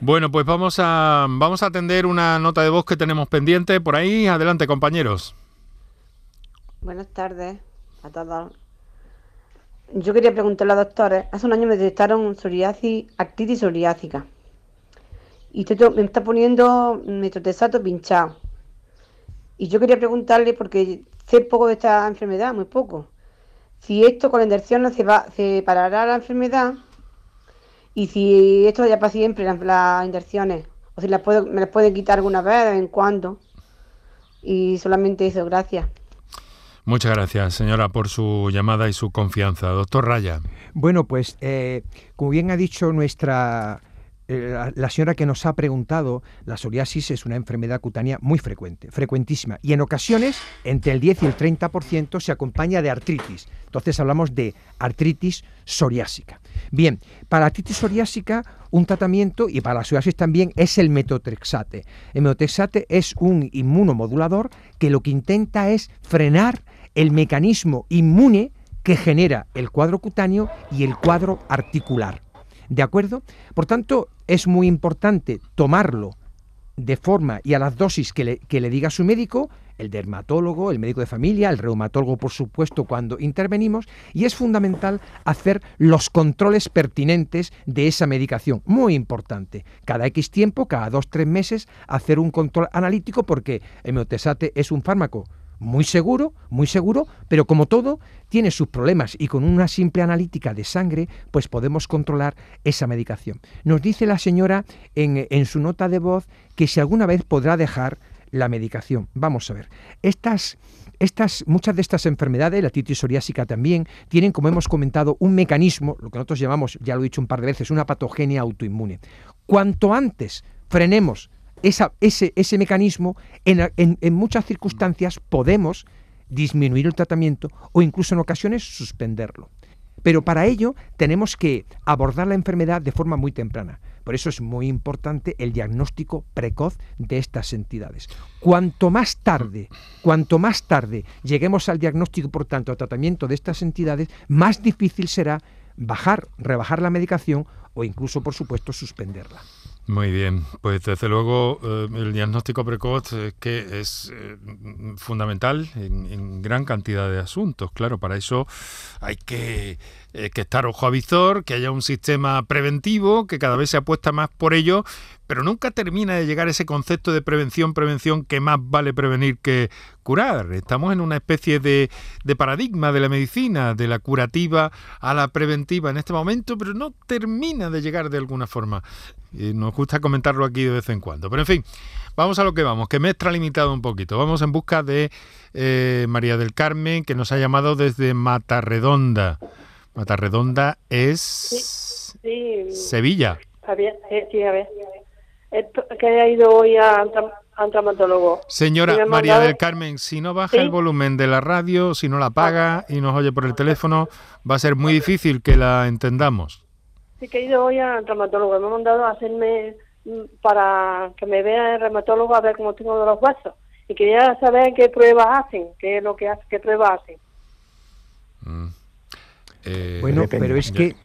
Bueno, pues vamos a, vamos a atender una nota de voz que tenemos pendiente por ahí. Adelante, compañeros. Buenas tardes a todos. Yo quería preguntarle a los doctores, hace un año me detectaron psoriasis, actitis psoriásica. Y me está poniendo metotesato pinchado. Y yo quería preguntarle, porque sé poco de esta enfermedad, muy poco, si esto con la inyección se, va, se parará la enfermedad y si esto ya para siempre, las, las inyecciones, o si las puedo, me las pueden quitar alguna vez, de vez en cuando. Y solamente eso, gracias. Muchas gracias, señora, por su llamada y su confianza. Doctor Raya. Bueno, pues eh, como bien ha dicho nuestra eh, la señora que nos ha preguntado, la psoriasis es una enfermedad cutánea muy frecuente, frecuentísima, y en ocasiones entre el 10 y el 30% se acompaña de artritis. Entonces hablamos de artritis psoriásica. Bien, para artritis psoriásica un tratamiento y para la psoriasis también es el metotrexate. El metotrexate es un inmunomodulador que lo que intenta es frenar el mecanismo inmune que genera el cuadro cutáneo y el cuadro articular. ¿De acuerdo? Por tanto, es muy importante tomarlo de forma y a las dosis que le, diga su médico, el dermatólogo, el médico de familia, el reumatólogo, por supuesto, cuando intervenimos, y es fundamental hacer los controles pertinentes de esa medicación. Muy importante. Cada X tiempo, cada dos, tres meses, hacer un control analítico porque el meotesate es un fármaco muy seguro, muy seguro, pero como todo, tiene sus problemas y con una simple analítica de sangre, pues podemos controlar esa medicación. Nos dice la señora en, su nota de voz que si alguna vez podrá dejar la medicación. Vamos a ver. Estas, estas, muchas de estas enfermedades, la titis psoriásica también, tienen, como hemos comentado, un mecanismo, lo que nosotros llamamos, ya lo he dicho un par de veces, una patogenia autoinmune. Cuanto antes frenemos ese, mecanismo, en, en, muchas circunstancias podemos disminuir el tratamiento o incluso en ocasiones suspenderlo. Pero para ello tenemos que abordar la enfermedad de forma muy temprana. Por eso es muy importante el diagnóstico precoz de estas entidades. Cuanto más tarde, cuanto más tarde lleguemos al diagnóstico, por tanto, al tratamiento de estas entidades, más difícil será bajar, rebajar la medicación o incluso, por supuesto, suspenderla. Muy bien, pues desde luego eh, el diagnóstico precoz es que es eh, fundamental en, gran cantidad de asuntos. Claro, para eso hay que, eh, que, estar ojo a visor, que haya un sistema preventivo, que cada vez se apuesta más por ello, pero nunca termina de llegar ese concepto de prevención, prevención, que más vale prevenir que curar. Estamos en una especie de, paradigma de la medicina, de la curativa a la preventiva en este momento, pero no termina de llegar de alguna forma. Y nos gusta comentarlo aquí de vez en cuando. Pero en fin, vamos a lo que vamos, que me he extralimitado un poquito. Vamos en busca de eh, María del Carmen, que nos ha llamado desde Matarredonda. Matarredonda es Sevilla. sí, a ver que haya ido hoy a, un traumatólogo. Señora María del Carmen, si no baja el volumen de la radio, si no la apaga y nos oye por el teléfono, va a ser muy difícil que la entendamos. Sí, que he ido hoy al traumatólogo. Me ha mandado a hacerme mm, para que me vea el reumatólogo a ver cómo tengo de los huesos. Y quería saber qué pruebas hacen, qué es lo que hace, qué pruebas hacen. Mm. Eh, bueno, pero es que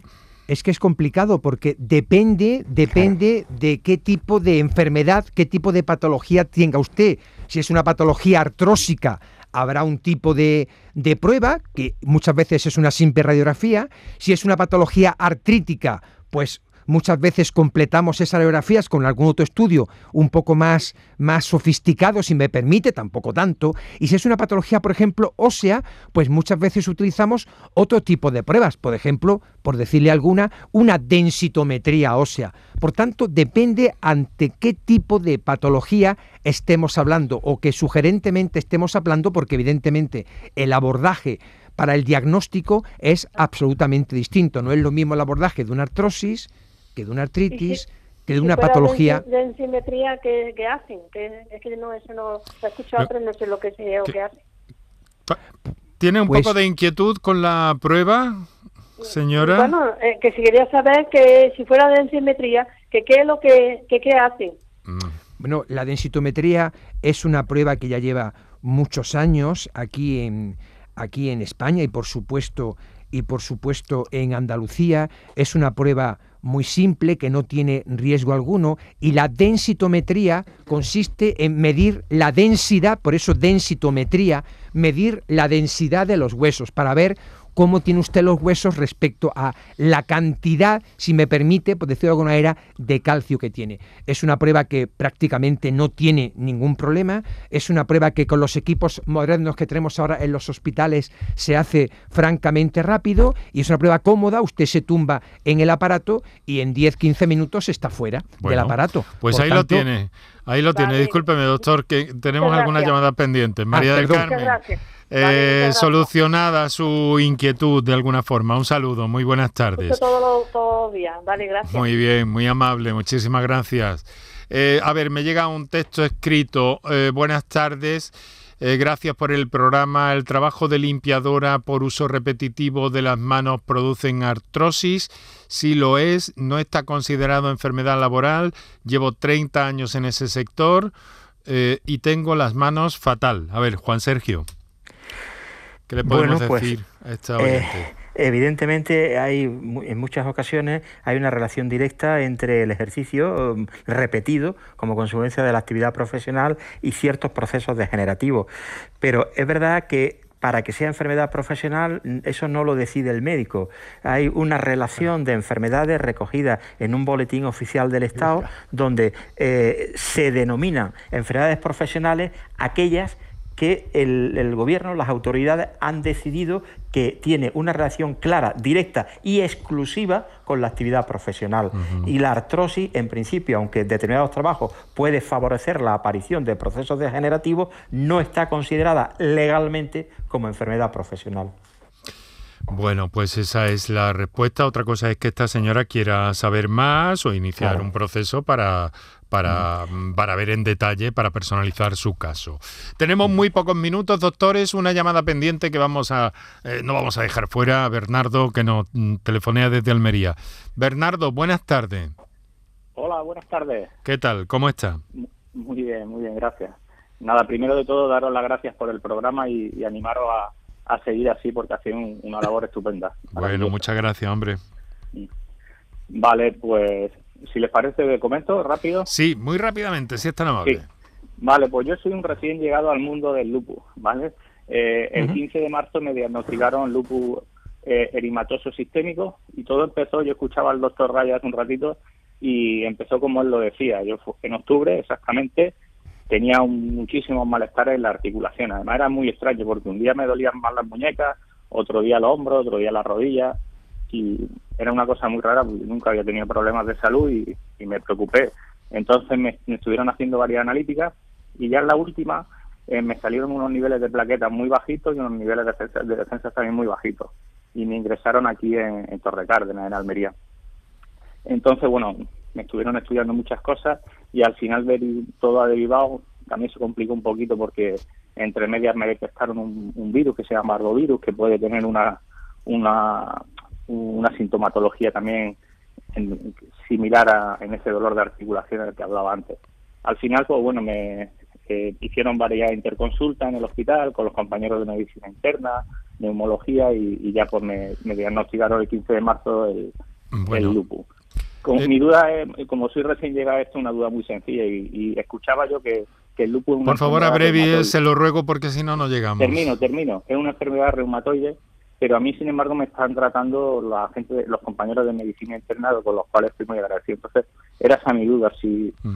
es que es complicado porque depende, depende de qué tipo de enfermedad, qué tipo de patología tenga usted. Si es una patología artrósica, habrá un tipo de, de prueba, que muchas veces es una simple radiografía. Si es una patología artrítica, pues muchas veces completamos esas radiografías con algún otro estudio un poco más, más sofisticado, si me permite, tampoco tanto. Y si es una patología, por ejemplo, ósea, pues muchas veces utilizamos otro tipo de pruebas, por ejemplo, por decirle alguna, una densitometría ósea. Por tanto, depende ante qué tipo de patología estemos hablando o que sugerentemente estemos hablando, porque evidentemente el abordaje para el diagnóstico es absolutamente distinto. No es lo mismo el abordaje de una artrosis que de una artritis, que de una patología... De densitometría ¿qué, hacen? es que no, eso no... He escuchado, pero no sé lo que, sea, o qué hacen. ¿Tiene un poco pues de inquietud con la prueba, señora? Bueno, eh, que si quería saber que si fuera de densitometría, que qué es lo que, que qué hacen. Mm. Bueno, la densitometría es una prueba que ya lleva muchos años aquí en, aquí en España y por supuesto y por supuesto en Andalucía. Es una prueba muy simple que no tiene riesgo alguno y la densitometría consiste en medir la densidad, por eso densitometría, medir la densidad de los huesos para ver cómo tiene usted los huesos respecto a la cantidad, si me permite, por decirlo de alguna manera, de calcio que tiene. Es una prueba que prácticamente no tiene ningún problema, es una prueba que con los equipos modernos que tenemos ahora en los hospitales se hace francamente rápido y es una prueba cómoda, usted se tumba en el aparato y en 10-15 minutos está fuera del aparato. Pues ahí lo tiene, ahí lo tiene. Discúlpeme, doctor, que tenemos algunas llamadas pendientes. María ah, del Carmen eh, solucionada su inquietud de alguna forma. Un saludo, muy buenas tardes. Todo, bien, vale, gracias. Muy bien, muy amable, muchísimas gracias. Eh, a ver, me llega un texto escrito. Eh, buenas tardes. Eh, gracias por el programa. El trabajo de limpiadora por uso repetitivo de las manos produce artrosis. Si lo es, no está considerado enfermedad laboral. Llevo 30 años en ese sector y tengo las manos fatal. A ver, Juan Sergio. ¿Qué le podemos pues, decir a esta eh, evidentemente hay en muchas ocasiones hay una relación directa entre el ejercicio um, repetido como consecuencia de la actividad profesional y ciertos procesos degenerativos. Pero es verdad que para que sea enfermedad profesional, eso no lo decide el médico. Hay una relación de enfermedades recogida en un boletín oficial del Estado donde eh, se denominan enfermedades profesionales aquellas que el, gobierno, las autoridades han decidido que tiene una relación clara, directa y exclusiva con la actividad profesional. Y la artrosis, en principio, aunque en determinados trabajos puede favorecer la aparición de procesos degenerativos, no está considerada legalmente como enfermedad profesional. Bueno, pues esa es la respuesta. Otra cosa es que esta señora quiera saber más o iniciar un proceso para, para, para, ver en detalle, para personalizar su caso. Tenemos muy pocos minutos, doctores. Una llamada pendiente que vamos a eh, no vamos a dejar fuera a Bernardo, que nos mm, telefonea desde Almería. Bernardo, buenas tardes. Hola, buenas tardes. ¿Qué tal? ¿Cómo está? Muy bien, muy bien, gracias. Nada, primero de todo, daros las gracias por el programa y animaros a a seguir así porque hace una labor estupenda. Bueno, muchas gracias, hombre. Vale, pues si les parece, comento rápido. Sí, muy rápidamente, si es tan amable. Vale, pues yo soy un recién llegado al mundo del lupus, ¿vale? Eh, el 15 de marzo me diagnosticaron lupus eh, erimatoso sistémico y todo empezó, yo escuchaba al doctor Raya hace un ratito y empezó como él lo decía. Yo en octubre exactamente tenía muchísimos malestares en la articulación. Además era muy extraño porque un día me dolían más las muñecas, otro día los hombros, otro día las rodillas y era una cosa muy rara porque nunca había tenido problemas de salud y, me preocupé. Entonces me, estuvieron haciendo varias analíticas y ya en la última eh, me salieron unos niveles de plaquetas muy bajitos y unos niveles de defensa, también muy bajitos. Y me ingresaron aquí en, en Torre Cárdenas, en Almería. Entonces, bueno, me estuvieron estudiando muchas cosas y al final ver todo ha derivado también se complicó un poquito porque entre medias me detectaron un, virus que se llama arbovirus que puede tener una una, una sintomatología también similar a, en ese dolor de articulación del que hablaba antes. Al final, pues bueno, me eh, hicieron varias interconsultas en el hospital con los compañeros de medicina interna, neumología y, ya pues me, diagnosticaron el 15 de marzo el, el lupus. Eh, mi duda es, como soy recién llegado, esto es una duda muy sencilla y, escuchaba yo que, el lupus... Por favor, abrevi, se lo ruego porque si no, no llegamos. Termino, termino. Es una enfermedad reumatoide, pero a mí, sin embargo, me están tratando la gente, los compañeros de medicina interna con los cuales estoy muy agradecido. Entonces, era esa mi duda, si... Mm.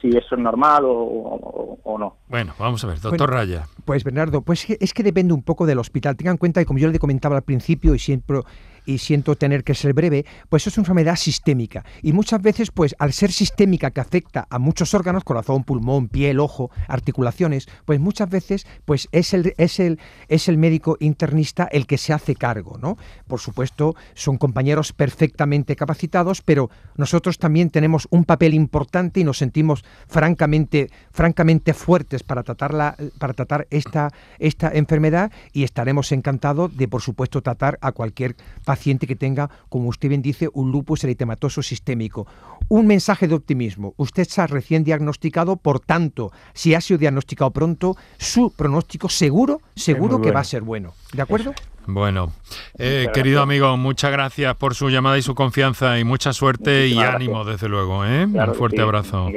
si eso es normal o, no. Bueno, vamos a ver, doctor Raya. Pues Bernardo, pues es que depende un poco del hospital. Tengan en cuenta que como yo le comentaba al principio y siempre y siento tener que ser breve, pues es una enfermedad sistémica. Y muchas veces, pues al ser sistémica que afecta a muchos órganos, corazón, pulmón, piel, ojo, articulaciones, pues muchas veces pues es el, es el, es el médico internista el que se hace cargo, ¿no? Por supuesto, son compañeros perfectamente capacitados, pero nosotros también tenemos un papel importante y nos sentimos francamente, francamente fuertes para tratarla, para tratar esta, esta enfermedad y estaremos encantados de, por supuesto, tratar a cualquier paciente que tenga, como usted bien dice, un lupus eritematoso sistémico. Un mensaje de optimismo. Usted está recién diagnosticado, por tanto, si ha sido diagnosticado pronto, su pronóstico seguro, seguro que va a ser bueno. ¿De acuerdo? Bueno, eh, querido amigo, muchas gracias por su llamada y su confianza y mucha suerte y ánimo, desde luego. ¿eh? Un fuerte abrazo.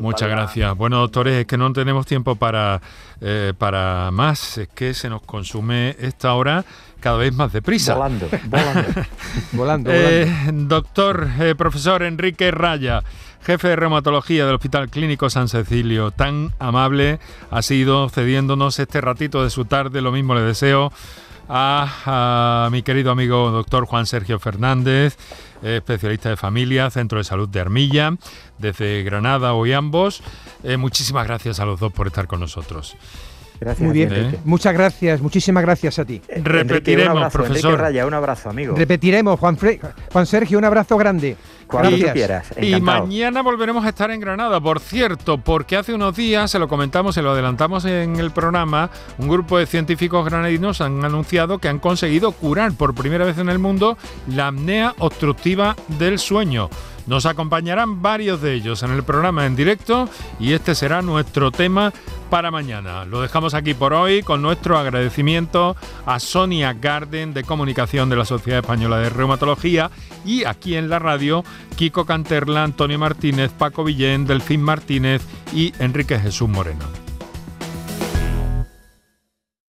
muchas gracias. Bueno, doctores, es que no tenemos tiempo para, eh, para más, es que se nos consume esta hora cada vez más deprisa. Volando, volando. volando, doctor, profesor Enrique Raya jefe de reumatología del Hospital Clínico San Cecilio, tan amable ha sido cediéndonos este ratito de su tarde, lo mismo le deseo a, mi querido amigo doctor Juan Sergio Fernández, especialista de familia, Centro de Salud de Armilla, desde Granada hoy ambos. Eh, muchísimas gracias a los dos por estar con nosotros. Gracias, Muy bien, muchas gracias, muchísimas gracias a ti. Repetiremos, profesor. Raya, un abrazo, amigo. Repetiremos, Juan, Juan Sergio, un abrazo grande. Cuando tú quieras. Y mañana volveremos a estar en Granada, por cierto, porque hace unos días, se lo comentamos, se lo adelantamos en el programa, un grupo de científicos granadinos han anunciado que han conseguido curar por primera vez en el mundo la apnea obstructiva del sueño. Nos acompañarán varios de ellos en el programa en directo y este será nuestro tema para mañana. Lo dejamos aquí por hoy con nuestro agradecimiento a Sonia Garden de Comunicación de la Sociedad Española de Reumatología y aquí en la radio Kiko Canterla, Antonio Martínez, Paco Villén, Delfín Martínez y Enrique Jesús Moreno.